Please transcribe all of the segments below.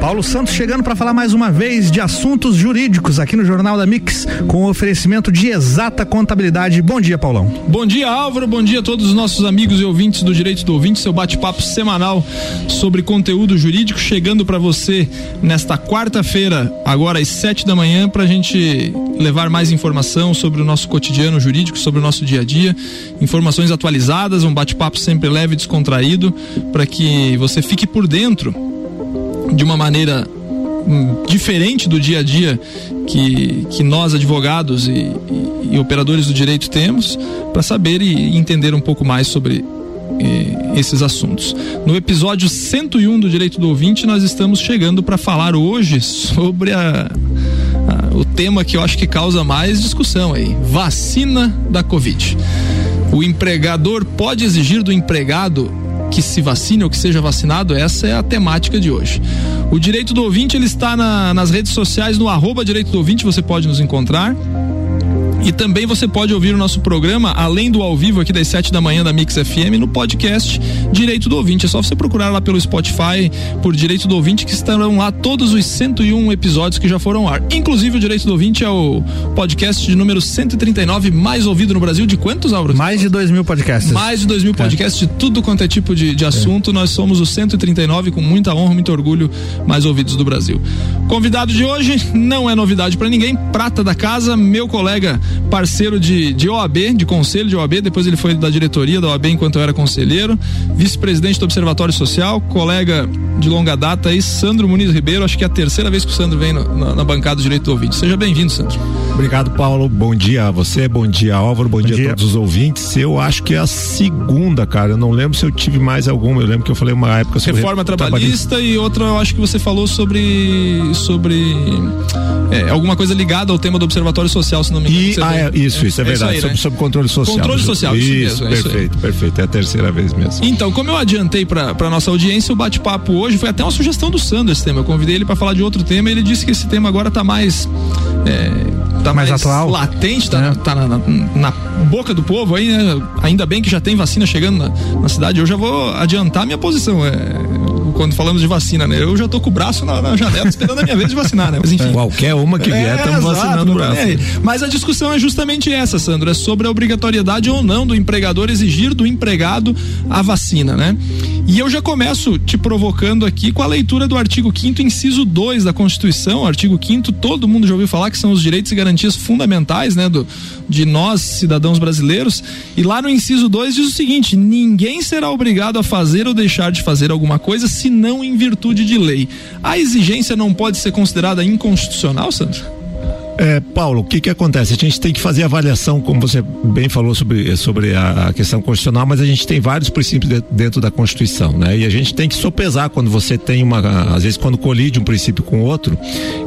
Paulo Santos chegando para falar mais uma vez de assuntos jurídicos aqui no Jornal da Mix, com oferecimento de exata contabilidade. Bom dia, Paulão. Bom dia, Álvaro. Bom dia a todos os nossos amigos e ouvintes do Direito do Ouvinte, seu bate-papo semanal sobre conteúdo jurídico, chegando para você nesta quarta-feira, agora às sete da manhã, para a gente levar mais informação sobre o nosso cotidiano jurídico, sobre o nosso dia a dia, informações atualizadas, um bate-papo sempre leve e descontraído, para que você fique por dentro de uma maneira hum, diferente do dia a dia que, que nós advogados e, e, e operadores do direito temos para saber e entender um pouco mais sobre eh, esses assuntos. No episódio 101 do Direito do Ouvinte, nós estamos chegando para falar hoje sobre a, a, o tema que eu acho que causa mais discussão aí: vacina da Covid. O empregador pode exigir do empregado que se vacine ou que seja vacinado, essa é a temática de hoje. O direito do ouvinte ele está na, nas redes sociais no arroba direito do ouvinte, você pode nos encontrar. E também você pode ouvir o nosso programa, além do ao vivo aqui das 7 da manhã da Mix FM, no podcast Direito do Ouvinte. É só você procurar lá pelo Spotify por Direito do Ouvinte, que estarão lá todos os 101 episódios que já foram ao ar. Inclusive, o Direito do Ouvinte é o podcast de número 139 mais ouvido no Brasil. De quantos, Álvaro? Mais de 2 mil podcasts. Mais de 2 mil é. podcasts é. de tudo quanto é tipo de, de assunto. É. Nós somos o 139 com muita honra, muito orgulho, mais ouvidos do Brasil. Convidado de hoje não é novidade para ninguém, prata da casa, meu colega parceiro de, de OAB, de conselho de OAB, depois ele foi da diretoria da OAB enquanto eu era conselheiro, vice-presidente do Observatório Social, colega de longa data aí, Sandro Muniz Ribeiro, acho que é a terceira vez que o Sandro vem no, na, na, bancada do Direito do Ouvinte. Seja bem-vindo, Sandro. Obrigado, Paulo. Bom dia a você, bom dia, Álvaro, bom, bom dia, dia, a todos os ouvintes. Eu acho que é a segunda, cara. Eu não lembro se eu tive mais alguma. Eu lembro que eu falei uma época sobre reforma trabalhista, trabalhista. e outra, eu acho que você falou sobre sobre é, alguma coisa ligada ao tema do Observatório Social, se não me engano. E, ah, é, isso, isso é, é verdade. Aí, sobre, né? controle social. Controle social, isso, isso mesmo. É perfeito, isso perfeito. É a terceira vez mesmo. Então, como eu adiantei para nossa audiência, o bate-papo hoje foi até uma sugestão do Sandro esse tema. Eu convidei ele para falar de outro tema e ele disse que esse tema agora tá mais. É, tá mais, mais, atual. latente, tá, é. tá na, na, na, boca do povo aí, né? Ainda bem que já tem vacina chegando na, na cidade. Eu já vou adiantar minha posição. É, quando falamos de vacina, né? Eu já tô com o braço na, na janela esperando a minha vez de vacinar, né? Mas enfim. Qualquer uma que vier, estamos é, vacinando o braço. É. Mas a discussão é justamente essa, Sandro, é sobre a obrigatoriedade ou não do empregador exigir do empregado a vacina, né? E eu já começo te provocando aqui com a leitura do artigo 5 inciso 2 da Constituição, artigo 5 todo mundo já ouviu falar que são os direitos e garantias fundamentais, né, do, de nós, cidadãos brasileiros. E lá no inciso 2 diz o seguinte: ninguém será obrigado a fazer ou deixar de fazer alguma coisa se não em virtude de lei. A exigência não pode ser considerada inconstitucional, Sandro? É, Paulo, o que que acontece? A gente tem que fazer avaliação, como você bem falou sobre, sobre a, questão constitucional, mas a gente tem vários princípios de, dentro da Constituição, né? E a gente tem que sopesar quando você tem uma, às vezes quando colide um princípio com outro.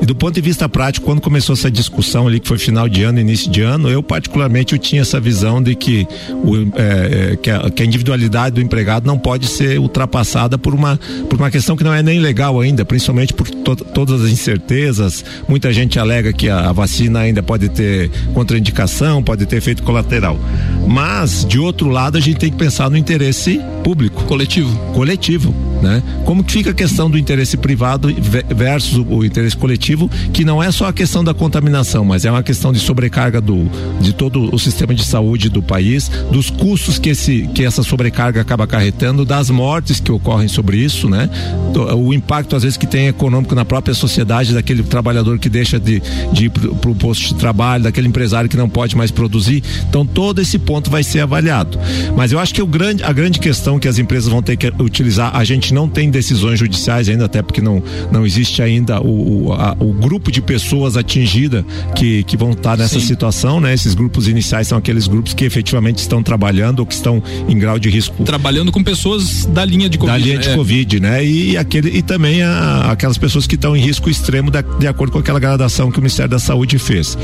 E do ponto de vista prático, quando começou essa discussão ali, que foi final de ano, início de ano, eu particularmente eu tinha essa visão de que, o, é, é, que, a, que a individualidade do empregado não pode ser ultrapassada por uma, por uma questão que não é nem legal ainda, principalmente por to, todas as incertezas. Muita gente alega que a, a vacina ainda pode ter contraindicação, pode ter efeito colateral. Mas, de outro lado, a gente tem que pensar no interesse público. Coletivo. Coletivo, né? Como que fica a questão do interesse privado versus o interesse coletivo, que não é só a questão da contaminação, mas é uma questão de sobrecarga do, de todo o sistema de saúde do país, dos custos que, esse, que essa sobrecarga acaba acarretando, das mortes que ocorrem sobre isso, né? O impacto, às vezes, que tem econômico na própria sociedade, daquele trabalhador que deixa de, de ir para o posto de trabalho, daquele empresário que não pode mais produzir. Então todo esse ponto vai ser avaliado. Mas eu acho que o grande, a grande questão que as empresas vão ter que utilizar, a gente não tem decisões judiciais ainda, até porque não, não existe ainda o, o, a, o grupo de pessoas atingida que, que vão estar nessa Sim. situação, né? Esses grupos iniciais são aqueles grupos que efetivamente estão trabalhando ou que estão em grau de risco. Trabalhando com pessoas da linha de Covid. Da linha de é. Covid, né? E, aquele, e também a, aquelas pessoas que estão em risco extremo da, de acordo com aquela gradação que o Ministério da Saúde fez.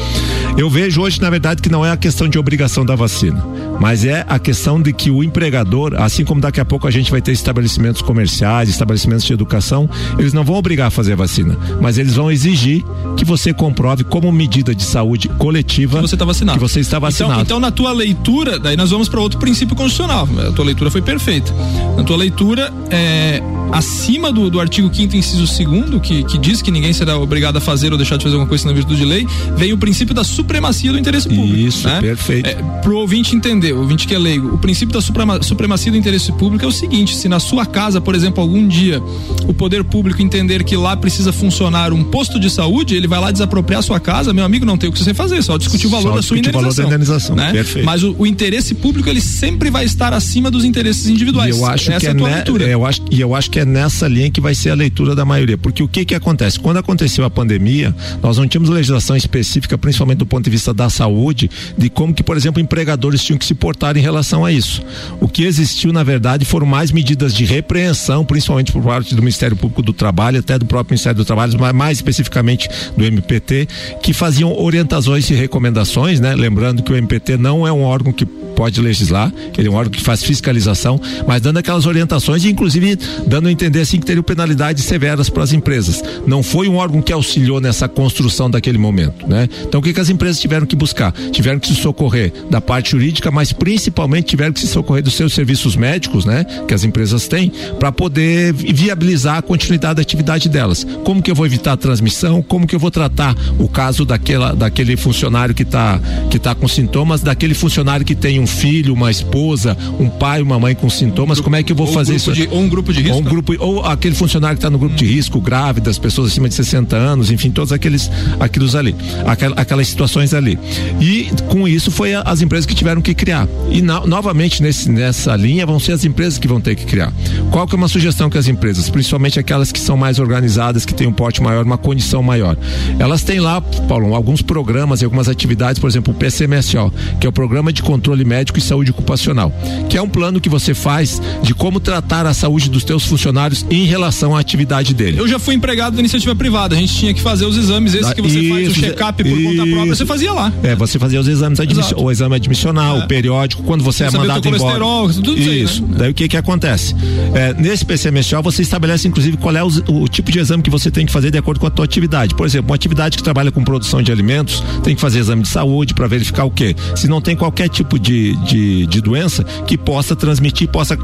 Eu vejo hoje, na verdade, que não é a questão de obrigação da vacina, mas é a questão de que o empregador, assim como daqui a pouco a gente vai ter estabelecimentos comerciais, estabelecimentos de educação, eles não vão obrigar a fazer a vacina, mas eles vão exigir que você comprove como medida de saúde coletiva que você está vacinado. Que você está então, vacinado. Então, então na tua leitura, daí nós vamos para outro princípio constitucional. A tua leitura foi perfeita. Na tua leitura, é, acima do, do artigo 5 inciso 2 que, que diz que ninguém será obrigado a fazer ou deixar de fazer alguma coisa na virtude de lei, vem o princípio da supremacia do interesse público. Isso, né? perfeito. É, pro ouvinte entender, o ouvinte que é leigo, o princípio da suprema, supremacia do interesse público é o seguinte: se na sua casa, por exemplo, algum dia o poder público entender que lá precisa funcionar um posto de saúde, ele vai lá desapropriar a sua casa, meu amigo, não tem o que você fazer, só discutir o valor só da sua indenização. O valor da indenização né? Perfeito. Mas o, o, interesse público ele sempre vai estar acima dos interesses individuais. E eu acho Essa que é, é a tua ne, leitura. Eu acho, e eu acho que é nessa linha que vai ser a leitura da maioria, porque o que que acontece? Quando aconteceu a pandemia, nós não tínhamos legislação específica, principalmente do ponto de vista da saúde, de como que, por exemplo, empregadores tinham que se portar em relação a isso. O que existiu, na verdade, foram mais medidas de repreensão, principalmente por parte do Ministério Público do Trabalho, até do próprio Ministério do Trabalho, mas mais especificamente do MPT, que faziam orientações e recomendações, né? Lembrando que o MPT não é um órgão que pode legislar, ele é um órgão que faz fiscalização, mas dando aquelas orientações e inclusive dando a entender assim que teriam penalidades severas para as empresas. Não foi um órgão que auxiliou nessa construção daquele momento, né? Então o que, que as empresas tiveram que buscar? Tiveram que se socorrer da parte jurídica, mas principalmente tiveram que se socorrer dos seus serviços médicos, né? Que as empresas têm, para poder viabilizar a continuidade da atividade delas. Como que eu vou evitar a transmissão? Como que eu vou tratar o caso daquela, daquele funcionário que está que tá com sintomas, daquele funcionário que tem um filho, uma esposa, um pai, uma mãe com sintomas, como é que eu vou ou fazer isso? De, ou um grupo de risco? Ou, um grupo, ou aquele funcionário que está no grupo hum. de risco, grávidas, pessoas acima de 60 anos, enfim, todos aqueles aqueles ali, aquelas, aquelas situações ali. E com isso foi a, as empresas que tiveram que criar. E na, novamente nesse, nessa linha vão ser as empresas que vão ter que criar. Qual que é uma sugestão que as empresas, principalmente aquelas que são mais organizadas, que têm um porte maior, uma condição maior, elas têm lá, Paulo, alguns programas e algumas atividades, por exemplo, o PCMSO, que é o Programa de Controle Médico médico e saúde ocupacional, que é um plano que você faz de como tratar a saúde dos teus funcionários em relação à atividade dele. Eu já fui empregado da iniciativa privada, a gente tinha que fazer os exames, esse que você isso, faz o check-up por conta própria, você fazia lá. É, você fazia os exames, o exame admissional, é. o periódico, quando você é mandado embora. Tudo isso. Aí, né? Daí o que que acontece? É, nesse PCMSO você estabelece inclusive qual é o, o tipo de exame que você tem que fazer de acordo com a tua atividade. Por exemplo, uma atividade que trabalha com produção de alimentos, tem que fazer exame de saúde para verificar o quê? Se não tem qualquer tipo de de, de, doença que possa transmitir, possa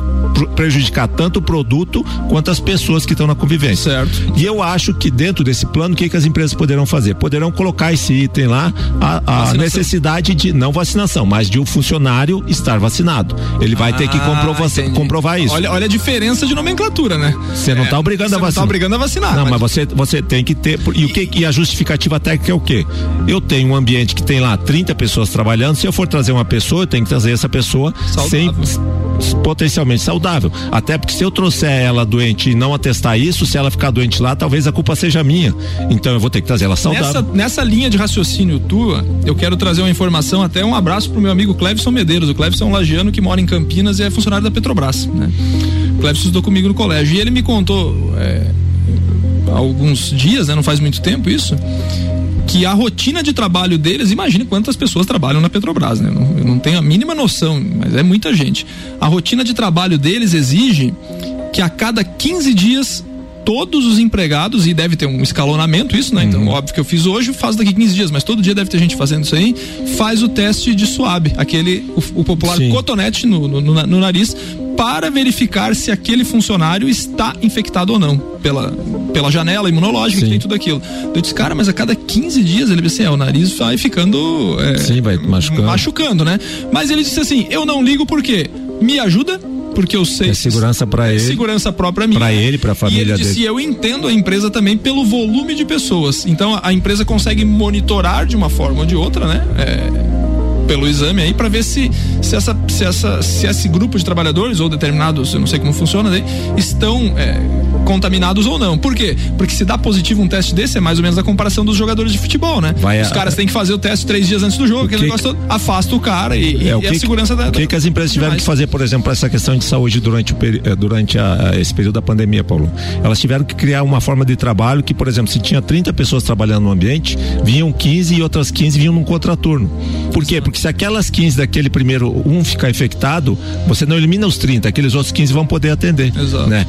prejudicar tanto o produto quanto as pessoas que estão na convivência. Certo. E eu acho que dentro desse plano, o que, que as empresas poderão fazer? Poderão colocar esse item lá, a, a necessidade de, não vacinação, mas de o um funcionário estar vacinado. Ele vai ah, ter que ah, comprovar, comprovar isso. Olha, olha a diferença de nomenclatura, né? Você não está é, obrigando a vacinar. Você não tá obrigando a vacinar. Não, mas, mas você, você tem que ter. E, o que, e a justificativa técnica é o quê? Eu tenho um ambiente que tem lá 30 pessoas trabalhando, se eu for trazer uma pessoa, eu tenho que trazer essa pessoa sem potencialmente saudável. Até porque se eu trouxer ela doente e não atestar isso, se ela ficar doente lá, talvez a culpa seja minha. Então eu vou ter que trazer ela saudável. Nessa, nessa linha de raciocínio tua, eu quero trazer uma informação, até um abraço pro meu amigo Clevson Medeiros. O Clevson é um lagiano que mora em Campinas e é funcionário da Petrobras. Né? O Clevson estudou comigo no colégio. E ele me contou é, há alguns dias, né? não faz muito tempo isso que a rotina de trabalho deles, imagine quantas pessoas trabalham na Petrobras, né? Eu não, eu não tenho a mínima noção, mas é muita gente. A rotina de trabalho deles exige que a cada 15 dias todos os empregados, e deve ter um escalonamento isso, né? Então, uhum. óbvio que eu fiz hoje, faço daqui 15 dias, mas todo dia deve ter gente fazendo isso aí, faz o teste de suave, aquele, o, o popular Sim. cotonete no, no, no, no nariz, para verificar se aquele funcionário está infectado ou não, pela, pela janela imunológica Sim. que tem tudo aquilo. Eu disse, cara, mas a cada 15 dias ele disse assim, é, o nariz vai ficando. É, Sim, vai machucando. Machucando, né? Mas ele disse assim: eu não ligo porque me ajuda, porque eu sei. É segurança para ele. Segurança própria minha. Para ele, para a família e ele disse, dele. eu entendo a empresa também pelo volume de pessoas. Então a empresa consegue monitorar de uma forma ou de outra, né? É, pelo exame aí para ver se, se, essa, se, essa, se esse grupo de trabalhadores ou determinados, eu não sei como funciona, né, estão é, contaminados ou não. Por quê? Porque se dá positivo um teste desse, é mais ou menos a comparação dos jogadores de futebol, né? Vai Os a... caras têm que fazer o teste três dias antes do jogo, aquele que... negócio todo, afasta o cara e, é, o que, e a segurança da. O que, que as empresas tiveram que fazer, por exemplo, essa questão de saúde durante, o, eh, durante a, esse período da pandemia, Paulo? Elas tiveram que criar uma forma de trabalho que, por exemplo, se tinha 30 pessoas trabalhando no ambiente, vinham 15 e outras 15 vinham num contraturno. Por quê? Porque se aquelas 15 daquele primeiro um ficar infectado, você não elimina os 30, aqueles outros 15 vão poder atender. Exato. Né?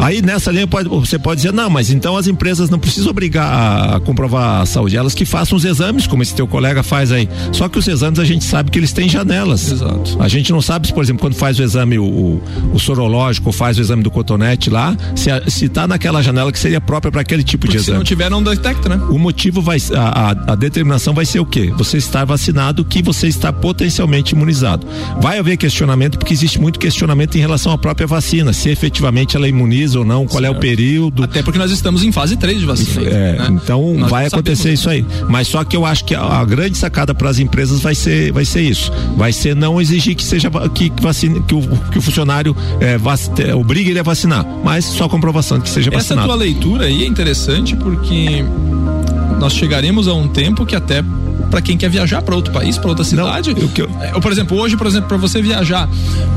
Aí nessa linha pode, você pode dizer, não, mas então as empresas não precisam obrigar a comprovar a saúde, elas que façam os exames, como esse teu colega faz aí. Só que os exames a gente sabe que eles têm janelas. Exato. A gente não sabe se, por exemplo, quando faz o exame, o, o, o sorológico, faz o exame do cotonete lá, se, a, se tá naquela janela que seria própria para aquele tipo Porque de exame. Se não tiver, não detecta, né? O motivo vai, a, a, a determinação vai ser o quê? Você está vacinado, que você está potencialmente imunizado. Vai haver questionamento, porque existe muito questionamento em relação à própria vacina, se efetivamente ela imuniza ou não, qual certo. é o período. Até porque nós estamos em fase 3 de vacina. É, né? então nós vai acontecer isso aí. Mas só que eu acho que a, a grande sacada para as empresas vai ser, vai ser isso. Vai ser não exigir que seja que, que vacine, que o, que o funcionário é, vac, obrigue ele a vacinar, mas só comprovação de que seja vacinado. Essa tua leitura aí é interessante porque nós chegaremos a um tempo que até para quem quer viajar para outro país, para outra cidade. Não, eu, eu... Por exemplo, hoje, por exemplo, para você viajar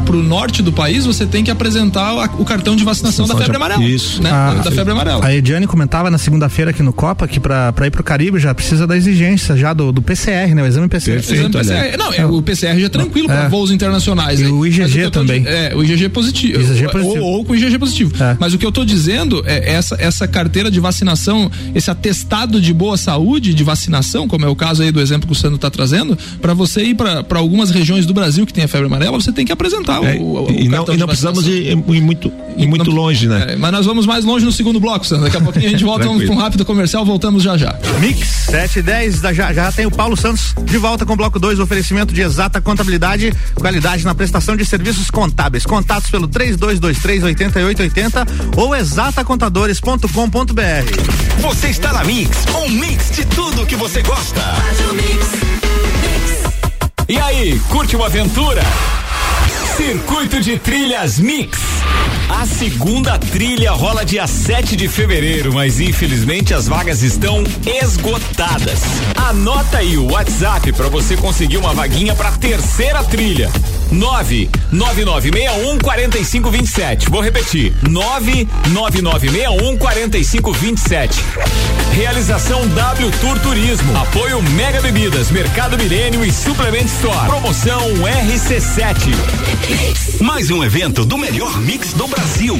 para o norte do país, você tem que apresentar o cartão de vacinação da febre amarela. Isso. Né? A, da febre amarela. A Ediane comentava na segunda-feira aqui no Copa que para ir para o Caribe já precisa da exigência já do, do PCR, né? O exame PCR. Perfeito, exame PCR. Não, é, o PCR já é tranquilo para é. voos internacionais. E né? o IgG também. é, o IgG positivo. IgG positivo. Ou, ou, com IgG positivo. É. Mas o que eu estou dizendo é essa, essa carteira de vacinação, esse atestado de boa saúde de vacinação, como é o caso aí do exemplo que o Sandro está trazendo para você ir para algumas regiões do Brasil que tem a febre amarela, você tem que apresentar é, o, o, E não, e não precisamos ir, ir, muito, ir muito não, longe, né? É, mas nós vamos mais longe no segundo bloco, Sandro. Daqui a pouquinho a gente volta com um rápido comercial, voltamos já já. Mix 710, já, já tem o Paulo Santos de volta com o bloco 2, oferecimento de exata contabilidade, qualidade na prestação de serviços contábeis. Contatos pelo 3223 8880 ou exatacontadores.com.br. Você está na Mix, um mix de tudo que você gosta. E aí, curte uma aventura? Circuito de Trilhas Mix. A segunda trilha rola dia 7 de fevereiro, mas infelizmente as vagas estão esgotadas. Anota aí o WhatsApp para você conseguir uma vaguinha para terceira trilha. 99961 4527. Vou repetir. 99961 4527. Realização W Tour Turismo. Apoio Mega Bebidas, Mercado Milênio e Suplement Store. Promoção RC7. Mais um evento do melhor mix do Brasil.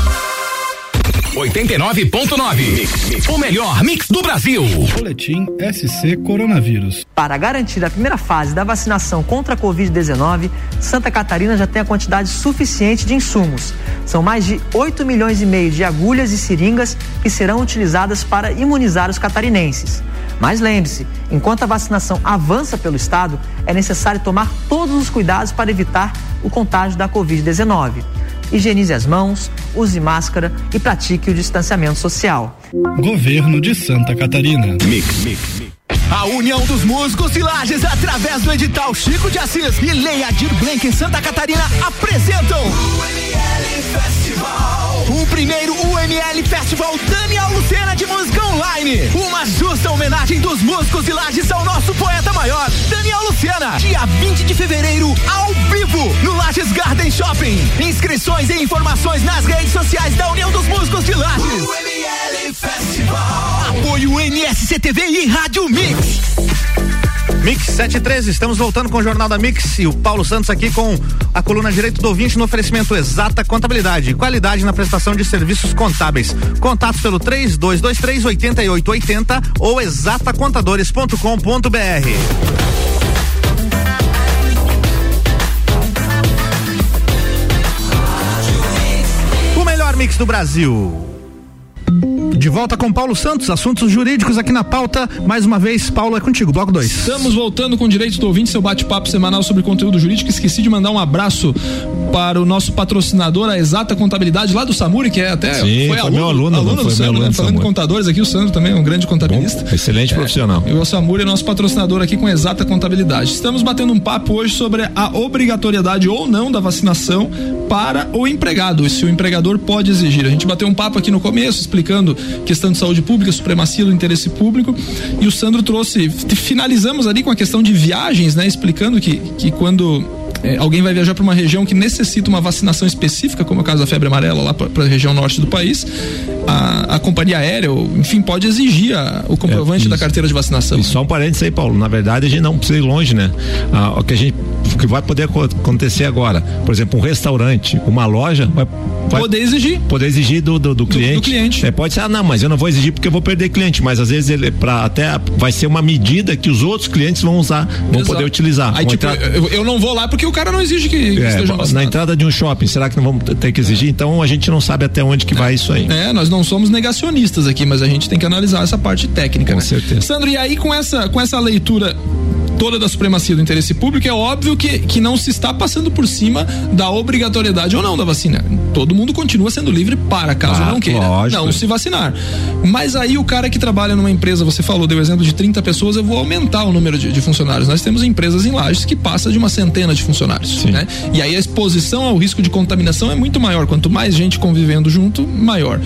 89.9. O melhor mix do Brasil. Boletim SC Coronavírus. Para garantir a primeira fase da vacinação contra a Covid-19, Santa Catarina já tem a quantidade suficiente de insumos. São mais de 8 milhões e meio de agulhas e seringas que serão utilizadas para imunizar os catarinenses. Mas lembre-se, enquanto a vacinação avança pelo estado, é necessário tomar todos os cuidados para evitar o contágio da Covid-19 higienize as mãos, use máscara e pratique o distanciamento social. Governo de Santa Catarina. Mix, mix, mix. A União dos Músicos de Lages, através do edital Chico de Assis e Leia Dir Blank em Santa Catarina, apresentam o ML Festival. O primeiro UML Festival Daniel Lucena de Música Online. Uma justa homenagem dos músicos de Lages ao nosso poeta maior, Daniel Dia 20 de fevereiro, ao vivo, no Lages Garden Shopping. Inscrições e informações nas redes sociais da União dos Músicos de Lages. UML Festival. Apoio NSCTV e Rádio Mix. Mix 713, estamos voltando com o Jornal da Mix e o Paulo Santos aqui com a coluna Direito do Ouvinte no oferecimento Exata Contabilidade, qualidade na prestação de serviços contábeis. Contatos pelo 3223 8880 ou exatacontadores.com.br. do Brasil. De volta com Paulo Santos, assuntos jurídicos aqui na pauta. Mais uma vez, Paulo, é contigo, bloco 2. Estamos voltando com direitos do ouvinte, seu bate-papo semanal sobre conteúdo jurídico. Esqueci de mandar um abraço para o nosso patrocinador, a Exata Contabilidade, lá do Samuri, que é até Sim, foi, foi aluno, meu aluno, aluno foi do meu Sandro, aluno né? do Falando de contadores aqui, o Sandro também é um grande contabilista. Bom, excelente profissional. E o Samuri é nosso patrocinador aqui com Exata Contabilidade. Estamos batendo um papo hoje sobre a obrigatoriedade ou não da vacinação para o empregado, e se o empregador pode exigir. A gente bateu um papo aqui no começo explicando questão de saúde pública, supremacia do interesse público, e o Sandro trouxe, finalizamos ali com a questão de viagens, né, explicando que que quando é, alguém vai viajar para uma região que necessita uma vacinação específica, como é o caso da febre amarela lá para a região norte do país, a, a companhia aérea, ou, enfim, pode exigir a- o comprovante É, da carteira de vacinação. E só um parênteses aí, Paulo. Na verdade, a gente não precisa ir longe, né? Ah, o que a gente o que vai poder aco- acontecer agora, por exemplo, um restaurante, uma loja, vai, vai Poder exigir. poder exigir do, do, do cliente. do cliente. É, pode ser, ah, não, mas eu não vou exigir porque eu vou perder cliente. Mas às vezes ele pra, até vai ser uma medida que os outros clientes vão usar, vão Exato. poder utilizar. Aí, tipo, entrar- eu, eu não vou lá porque o cara não exige que, que é, esteja na vacinado. entrada de um shopping, será que não vamos ter que exigir? Então a gente não sabe até onde que vai isso aí. É, nós não somos negacionistas aqui, mas a gente tem que analisar essa parte técnica, Com né? certeza. Sandro, e aí com essa, com essa leitura toda da supremacia do interesse público, é óbvio que, que não se está passando por cima da obrigatoriedade ou não da vacina. Todo mundo continua sendo livre para caso Ah, não queira lógico. não se vacinar. Mas aí o cara que trabalha numa empresa, você falou, deu exemplo de 30 pessoas, eu vou aumentar o número de, de funcionários. Nós temos empresas em lajes que passa de uma centena de funcionários, né? E aí a exposição ao risco de contaminação é muito maior. Quanto mais gente convivendo junto, maior.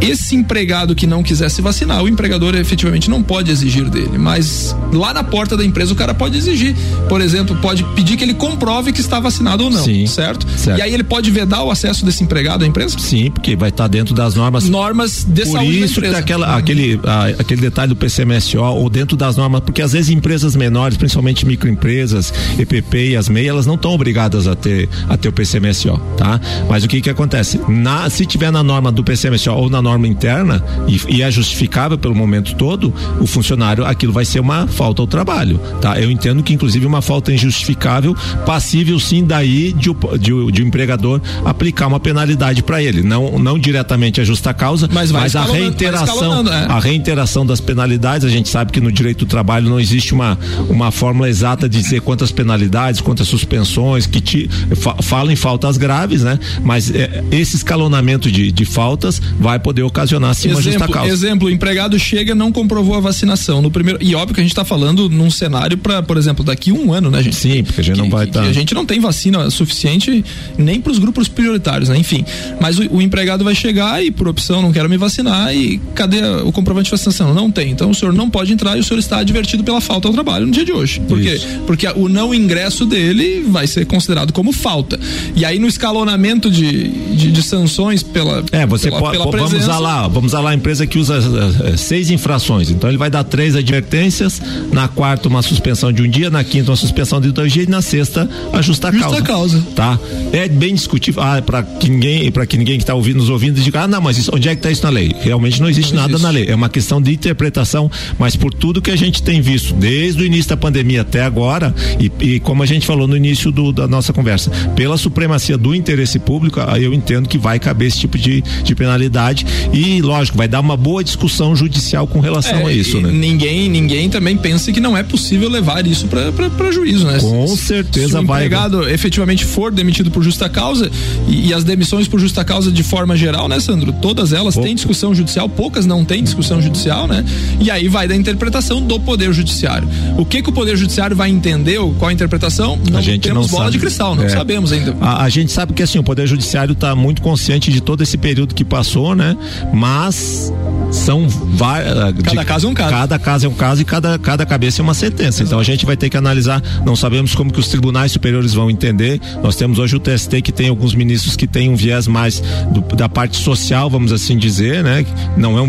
Esse empregado que não quiser se vacinar, o empregador efetivamente não pode exigir dele, mas lá na porta da empresa o cara pode exigir. Por exemplo, pode pedir que ele comprove que está vacinado ou não, Sim, certo? certo. E aí ele pode vedar o acesso desse empregado à empresa? Sim, porque vai estar dentro das normas Normas de Por saúde da isso que empresa. aquela, aquele, a- aquele detalhe do PCMSO ou dentro das normas, porque às vezes empresas menores, principalmente microempresas, EPP e as MEI, elas não estão obrigadas a ter, a ter o PCMSO, tá? Mas o que que acontece? Na, se tiver na norma do PCMSO ou na norma interna e, e é justificável pelo momento todo, o funcionário, aquilo vai ser uma falta ao trabalho, tá? Eu entendo que inclusive uma falta injustificável, passível sim daí de, o- de, de o empregador aplicar uma penalidade para ele, não, não diretamente a justa causa, Mas vai a escalonando, é. a reiteração das penalidades, a gente sabe que no direito do trabalho não existe uma, uma fórmula exata de dizer quantas penalidades, quantas suspensões, que te, fa, fala em faltas graves, né? Mas é, esse escalonamento de, de faltas vai poder ocasionar sim uma justa causa. exemplo, o empregado chega não comprovou a vacinação no primeiro e óbvio que a gente está falando num cenário para, por exemplo, daqui um ano, né, gente? Sim, porque a gente Que- não vai estar. que A gente não tem vacina suficiente nem para os grupos prioritários, né? Enfim, mas o, o empregado vai chegar e por opção não quero me vacinar e cadê o comprovante de vacinação? Não tem. Então o senhor não pode entrar e o senhor está advertido pela falta ao trabalho no dia de hoje. Por quê? Porque o não ingresso dele vai ser considerado como falta. E aí no escalonamento de, de, de sanções pela É, você pela, pode. pela vamos presença, usar lá, vamos usar lá a empresa que usa eh, eh, seis infrações. Então ele vai dar três advertências, na quarta uma suspensão de um dia, na quinta uma suspensão de dois dias e na sexta a justa Justa causa. causa. Tá? É bem discutível. Ah, para que ninguém, para que ninguém que está ouvindo nos ouvindo diga, ah, não, mas isso, onde é que está isso na lei? Realmente não existe Não nada existe. na lei. É uma questão de interpretação, mas por tudo que a gente tem visto desde o início da pandemia até agora e, e como a gente falou no início do- da nossa conversa, pela supremacia do interesse público, aí eu entendo que vai caber esse tipo de, de penalidade e, lógico, vai dar uma boa discussão judicial com relação É, a isso, né? Ninguém, ninguém também pensa que não é possível levar isso para juízo, né? Com Se- certeza se o vai, empregado efetivamente for demitido por justa causa e, e as demissões por justa causa de forma geral, né, Sandro? Todas elas têm discussão judicial, poucas não têm discussão judicial, né? E aí vai da interpretação do poder judiciário. O que que o poder judiciário vai entender? Qual a interpretação? Não a gente temos não bola sabe. de cristal, não É. sabemos ainda. A, a gente sabe que assim, o Poder Judiciário está muito consciente de todo esse período que passou, né? Mas são várias. Cada caso é um caso. Cada caso é um caso e cada, cada cabeça é uma sentença. Então a gente vai ter que analisar. Não sabemos como que os tribunais superiores vão entender. Nós temos hoje o TST que tem alguns ministros que têm um viés mais do- da parte social, vamos assim dizer, né? Não é um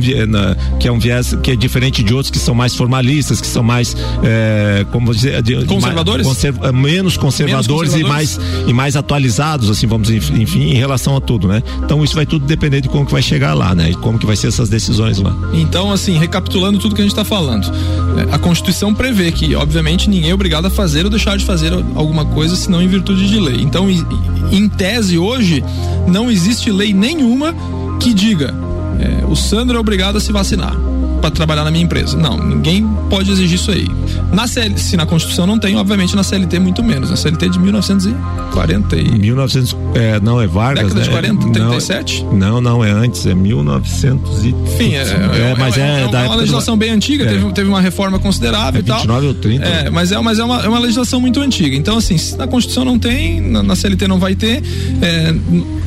que é um viés que é diferente de outros que são mais formalistas, que são mais, é, como dizer, de- Conservadores? conserva- menos conservadores, e conservadores? mais e mais atualizados, assim, vamos enfim, em relação a tudo, né? Então isso vai tudo depender de como que vai chegar lá, né? E como que vai ser essas decisões lá. Então, assim, recapitulando tudo que a gente está falando, é, a Constituição prevê que, obviamente, ninguém é obrigado a fazer ou deixar de fazer alguma coisa senão em virtude de lei. Então, em, em tese, hoje, não existe lei nenhuma que diga é, o Sandro é obrigado a se vacinar para trabalhar na minha empresa. Não, ninguém pode exigir isso aí. Na CL, se na Constituição não tem, obviamente na CLT muito menos. Na CLT é de 1940 e 1900, é, não é Vargas, década né? de 40, 37? Não, não, é antes, é 1900 e Enfim, é, é, mas é, é, da uma do- legislação bem antiga, É. teve, teve uma reforma considerável É e tal. 29 ou 30. É, mas é, mas é, uma, é uma legislação muito antiga. Então, assim, se na Constituição não tem, na, na CLT não vai ter. É,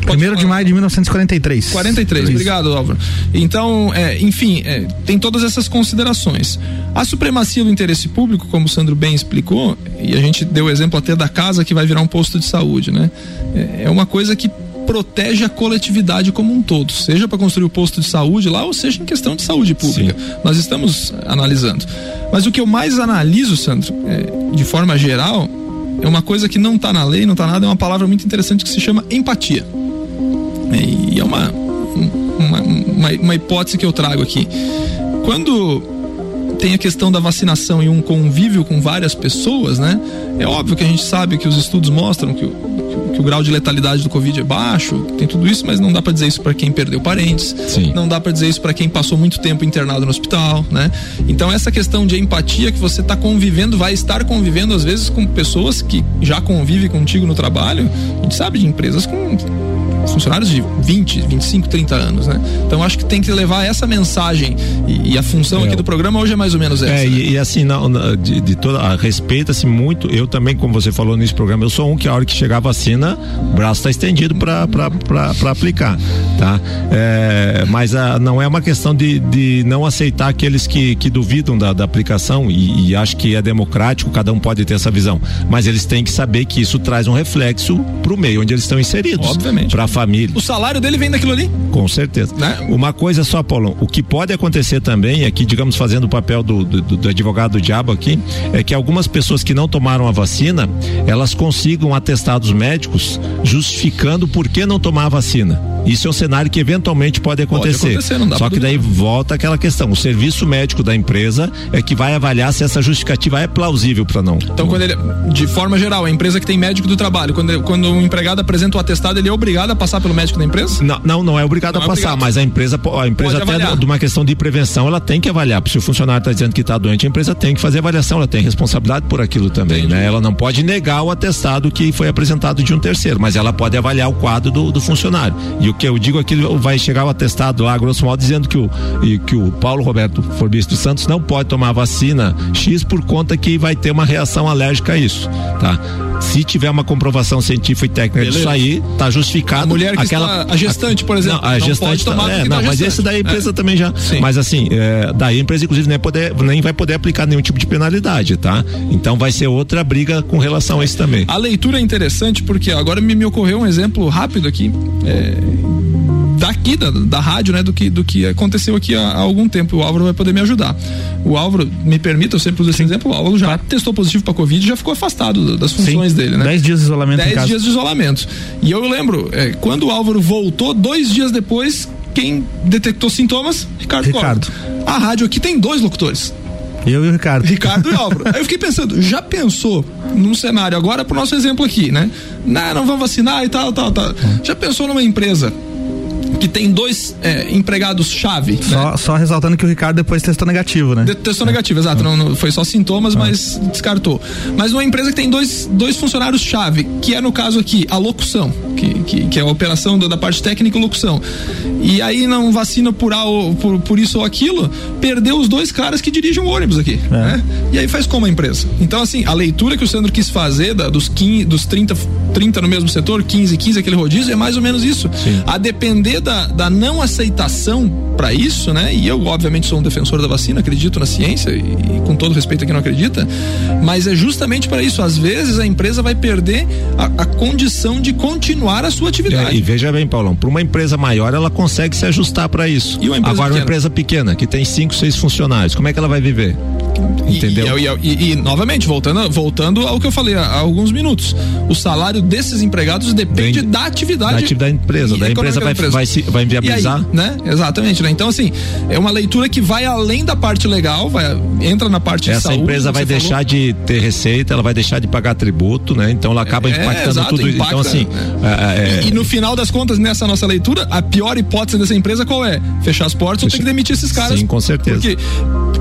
Primeiro de maio de 1943. 43, obrigado, Álvaro. Então, é, enfim, é, tem todas essas considerações. A supremacia do interesse público, como o Sandro bem explicou, e a gente deu o exemplo até da casa que vai virar um posto de saúde, né? É, é uma coisa que protege a coletividade como um todo, seja para construir o posto de saúde lá, ou seja em questão de saúde pública. Nós estamos analisando. Mas o que eu mais analiso, Sandro, é, de forma geral, é uma coisa que não está na lei, não está nada, é uma palavra muito interessante que se chama empatia. E é uma, uma, uma, uma hipótese que eu trago aqui. Quando tem a questão da vacinação e um convívio com várias pessoas, né? É óbvio que a gente sabe que os estudos mostram que o, que que o grau de letalidade do Covid é baixo, tem tudo isso, mas não dá para dizer isso para quem perdeu parentes, Sim. não dá para dizer isso para quem passou muito tempo internado no hospital, né? Então essa questão de empatia que você está convivendo, vai estar convivendo às vezes com pessoas que já convivem contigo no trabalho, a gente sabe de empresas com funcionários de 20, 25, 30 anos, né? Então acho que tem que levar essa mensagem e, e a função É. aqui do programa hoje é mais ou menos essa. É, né? e, e assim, não, de, de toda, respeita-se muito, eu também, como você falou nesse programa, eu sou um que a hora que chegar a vacina, o braço está estendido para aplicar, tá? É, mas a, não é uma questão de, de não aceitar aqueles que, que duvidam da, da aplicação e, e acho que é democrático, cada um pode ter essa visão, mas eles têm que saber que isso traz um reflexo para o meio onde eles estão inseridos. Obviamente. Para família. O salário dele vem daquilo ali. Com certeza. Né? Uma coisa só, Paulão, o que pode acontecer também, aqui, digamos, fazendo o papel do, do, do advogado do diabo aqui, é que algumas pessoas que não tomaram a vacina, elas consigam atestados médicos justificando por que não tomar a vacina. Isso é um cenário que eventualmente pode acontecer. acontecer, não dá Só que daí volta aquela questão. O serviço médico da empresa é que vai avaliar se essa justificativa é plausível para não. Então, quando ele, de forma geral, a empresa que tem médico do trabalho, quando, ele- quando o empregado apresenta o atestado, ele é obrigado a passar pelo médico da empresa? Não, não, não é obrigado Não a é passar, obrigado. mas a empresa, a empresa Pode até de uma questão de prevenção, ela tem que avaliar. Se o funcionário está dizendo que está doente, a empresa tem que fazer avaliação, ela tem responsabilidade por aquilo também, né? Ela não pode negar o atestado que foi apresentado de um terceiro, mas ela pode avaliar o quadro do, do funcionário. E o que eu digo é que vai chegar o atestado lá, grosso modo, dizendo que o, que o Paulo Roberto Forbis dos Santos não pode tomar a vacina X por conta que vai ter uma reação alérgica a isso, tá? Se tiver uma comprovação científica e técnica disso aí, tá justificado. A mulher que aquela, está- a gestante, por exemplo, Não, a não gestante pode tá- é, não, mas esse daí a empresa É. também já. Sim. Mas assim, é, daí a empresa inclusive nem, poder, nem vai poder aplicar nenhum tipo de penalidade, tá? Então vai ser outra briga com relação a isso também. A leitura é interessante porque agora me, me ocorreu um exemplo rápido aqui. é, daqui da, da rádio, né, do que, do que aconteceu aqui há, há algum tempo. O Álvaro vai poder me ajudar. O Álvaro, me permita, eu sempre uso esse exemplo, o Álvaro já testou positivo para Covid e já ficou afastado das funções dele, né? 10 dias de isolamento em 10 casa. dias de isolamento. E eu lembro, é, quando o Álvaro voltou, dois dias depois, quem detectou sintomas? Ricardo. Ricardo. A rádio aqui tem dois locutores. Eu e o Ricardo. Ricardo e Álvaro. Aí eu fiquei pensando, já pensou num cenário, agora pro nosso exemplo aqui, né? Não, não vamos vacinar e tal, tal, tal. Já pensou numa empresa que tem dois é, empregados-chave? né? Só, só ressaltando que o Ricardo depois testou negativo, né? De- Testou negativo, exato. Não, não- foi só sintomas, mas descartou. Mas uma empresa que tem dois, dois funcionários-chave, que é no caso aqui, a locução, que, que, que é a operação da, da parte técnica e locução. E aí não vacina por, A ou- por, por isso ou aquilo, perdeu os dois caras que dirigem o ônibus aqui. né? E aí faz como a empresa? Então, assim, a leitura que o Sandro quis fazer da- dos, 15, dos 30, 30 no mesmo setor, 15, 15, aquele rodízio, é mais ou menos isso. A depender da, da não aceitação para isso, né? E eu, obviamente, sou um defensor da vacina, acredito na ciência e, e com todo respeito a quem não acredita, mas é justamente para isso. Às vezes a empresa vai perder a, a condição de continuar a sua É, atividade. e veja bem, Paulão, para uma empresa maior ela consegue se ajustar para isso. Uma Agora pequena? uma empresa pequena que tem cinco, seis funcionários, como é que ela vai viver? Entendeu? E, e, e, novamente, voltando, voltando ao que eu falei há, alguns minutos. O salário desses empregados depende Vem, da atividade. Da atividade da empresa. Da empresa vai, empresa. Vai, vai, vai viabilizar. Aí, né? Exatamente, né? Então, assim, é uma leitura que vai além da parte legal, vai, entra na parte Essa de saúde. Essa empresa vai deixar falou. de ter receita, ela vai deixar de pagar tributo, né? Então ela acaba é, impactando exato, tudo isso. Então, assim. É, é, e, e, no final das contas, nessa nossa leitura, a pior hipótese dessa empresa qual é? Fechar as portas ou ter que demitir esses caras. Sim, com certeza. Porque,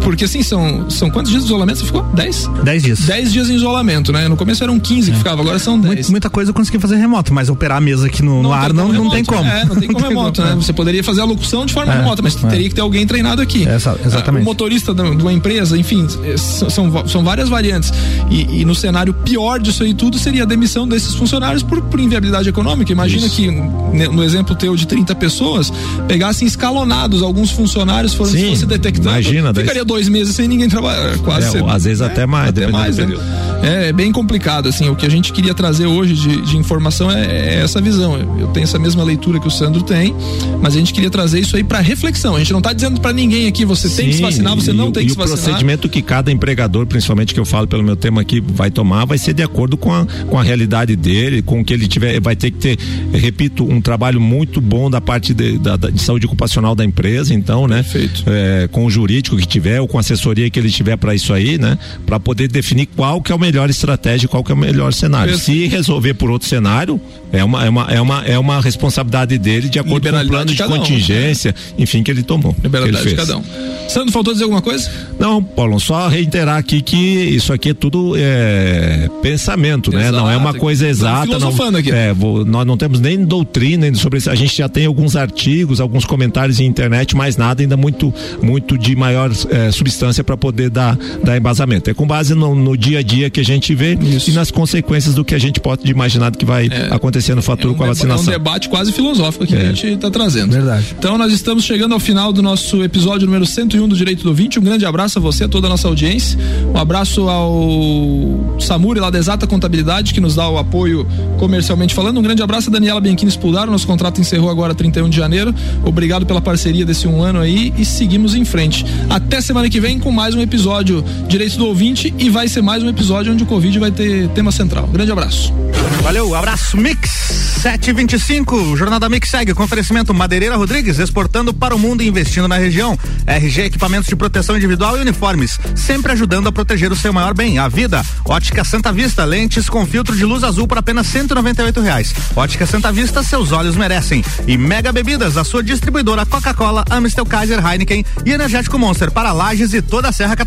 porque assim, são, são quantos dias de isolamento você ficou? 10? 10 dias. 10 dias em isolamento, né? No começo eram 15 é. que ficava, agora são 10. Muita coisa eu consegui fazer remoto, mas operar a mesa aqui no, no ar não, não tem como. É, não tem como remoto, né? Você poderia fazer a locução de forma é, remota, mas é. teria que ter alguém treinado aqui. Essa, exatamente. O motorista de uma empresa, enfim, são, são várias variantes. E, e, no cenário pior disso aí tudo seria a demissão desses funcionários por, por inviabilidade econômica. Imagina Isso. que, no exemplo teu de 30 pessoas, pegassem escalonados alguns funcionários, foram, Sim, fosse detectado. Imagina, ficaria dois meses sem ninguém trabalhar. Quase. É, às vezes é, até mais. Até mais. Né? É, é, bem complicado, assim. O que a gente queria trazer hoje de, de informação é, é, essa visão. Eu tenho essa mesma leitura que o Sandro tem, mas a gente queria trazer isso aí para reflexão. A gente não está dizendo para ninguém aqui, você Sim, tem que se vacinar, você não tem que se vacinar. o procedimento que cada empregador, principalmente que eu falo pelo meu tema aqui, vai tomar, vai ser de acordo com a, com a realidade dele, com o que ele tiver, vai ter que ter, repito, um trabalho muito bom da parte de, da, de saúde ocupacional da empresa, então, né? Perfeito. É, com o jurídico que tiver, ou com a assessoria que ele tiver para isso aí, né? Para poder definir qual que é o melhor estratégia, qual que é o melhor cenário. Se resolver por outro cenário, é uma, é uma, é uma, é uma responsabilidade dele de acordo com o plano de, de contingência, um, né? enfim, que ele tomou. Liberdade de cada um. Sandro, faltou dizer alguma coisa? Não, Paulo, só reiterar aqui que isso aqui é tudo é, pensamento, né? Exato. Não é uma coisa exata. Não, aqui. É, vou, nós não temos nem doutrina sobre isso. A gente já tem alguns artigos, alguns comentários em internet, mas nada ainda muito, muito de maior é, substância para poder dar embasamento. É com base no, no, dia a dia que a gente vê isso. e nas consequências do que a gente pode imaginar que vai é, acontecer no futuro é um com a vacinação. É um debate quase filosófico que a é. gente está trazendo. Verdade. Então nós estamos chegando ao final do nosso episódio número 101 do Direito do Ouvinte. Um grande abraço a você, a toda a nossa audiência. Um abraço ao Samuri lá da Exata Contabilidade que nos dá o apoio comercialmente falando. Um grande abraço a Daniela Bianchini Spudaro. Nosso contrato encerrou agora 31 de janeiro. Obrigado pela parceria desse um ano aí e seguimos em frente. Até semana que vem com mais um episódio Direito do Ouvinte e vai ser mais um episódio onde o Covid vai ter tema central. Grande abraço. Valeu, abraço Mix 725. Jornada Mix segue com oferecimento Madeireira Rodrigues, exportando para o mundo e investindo na região. RG Equipamentos de Proteção Individual e Uniformes, sempre ajudando a proteger o seu maior bem, a vida. Ótica Santa Vista, lentes com filtro de luz azul por apenas 198 reais. Ótica Santa Vista, seus olhos merecem. E Mega Bebidas, a sua distribuidora Coca-Cola, Amstel Kaiser, Heineken e Energético Monster para Lages e toda a Serra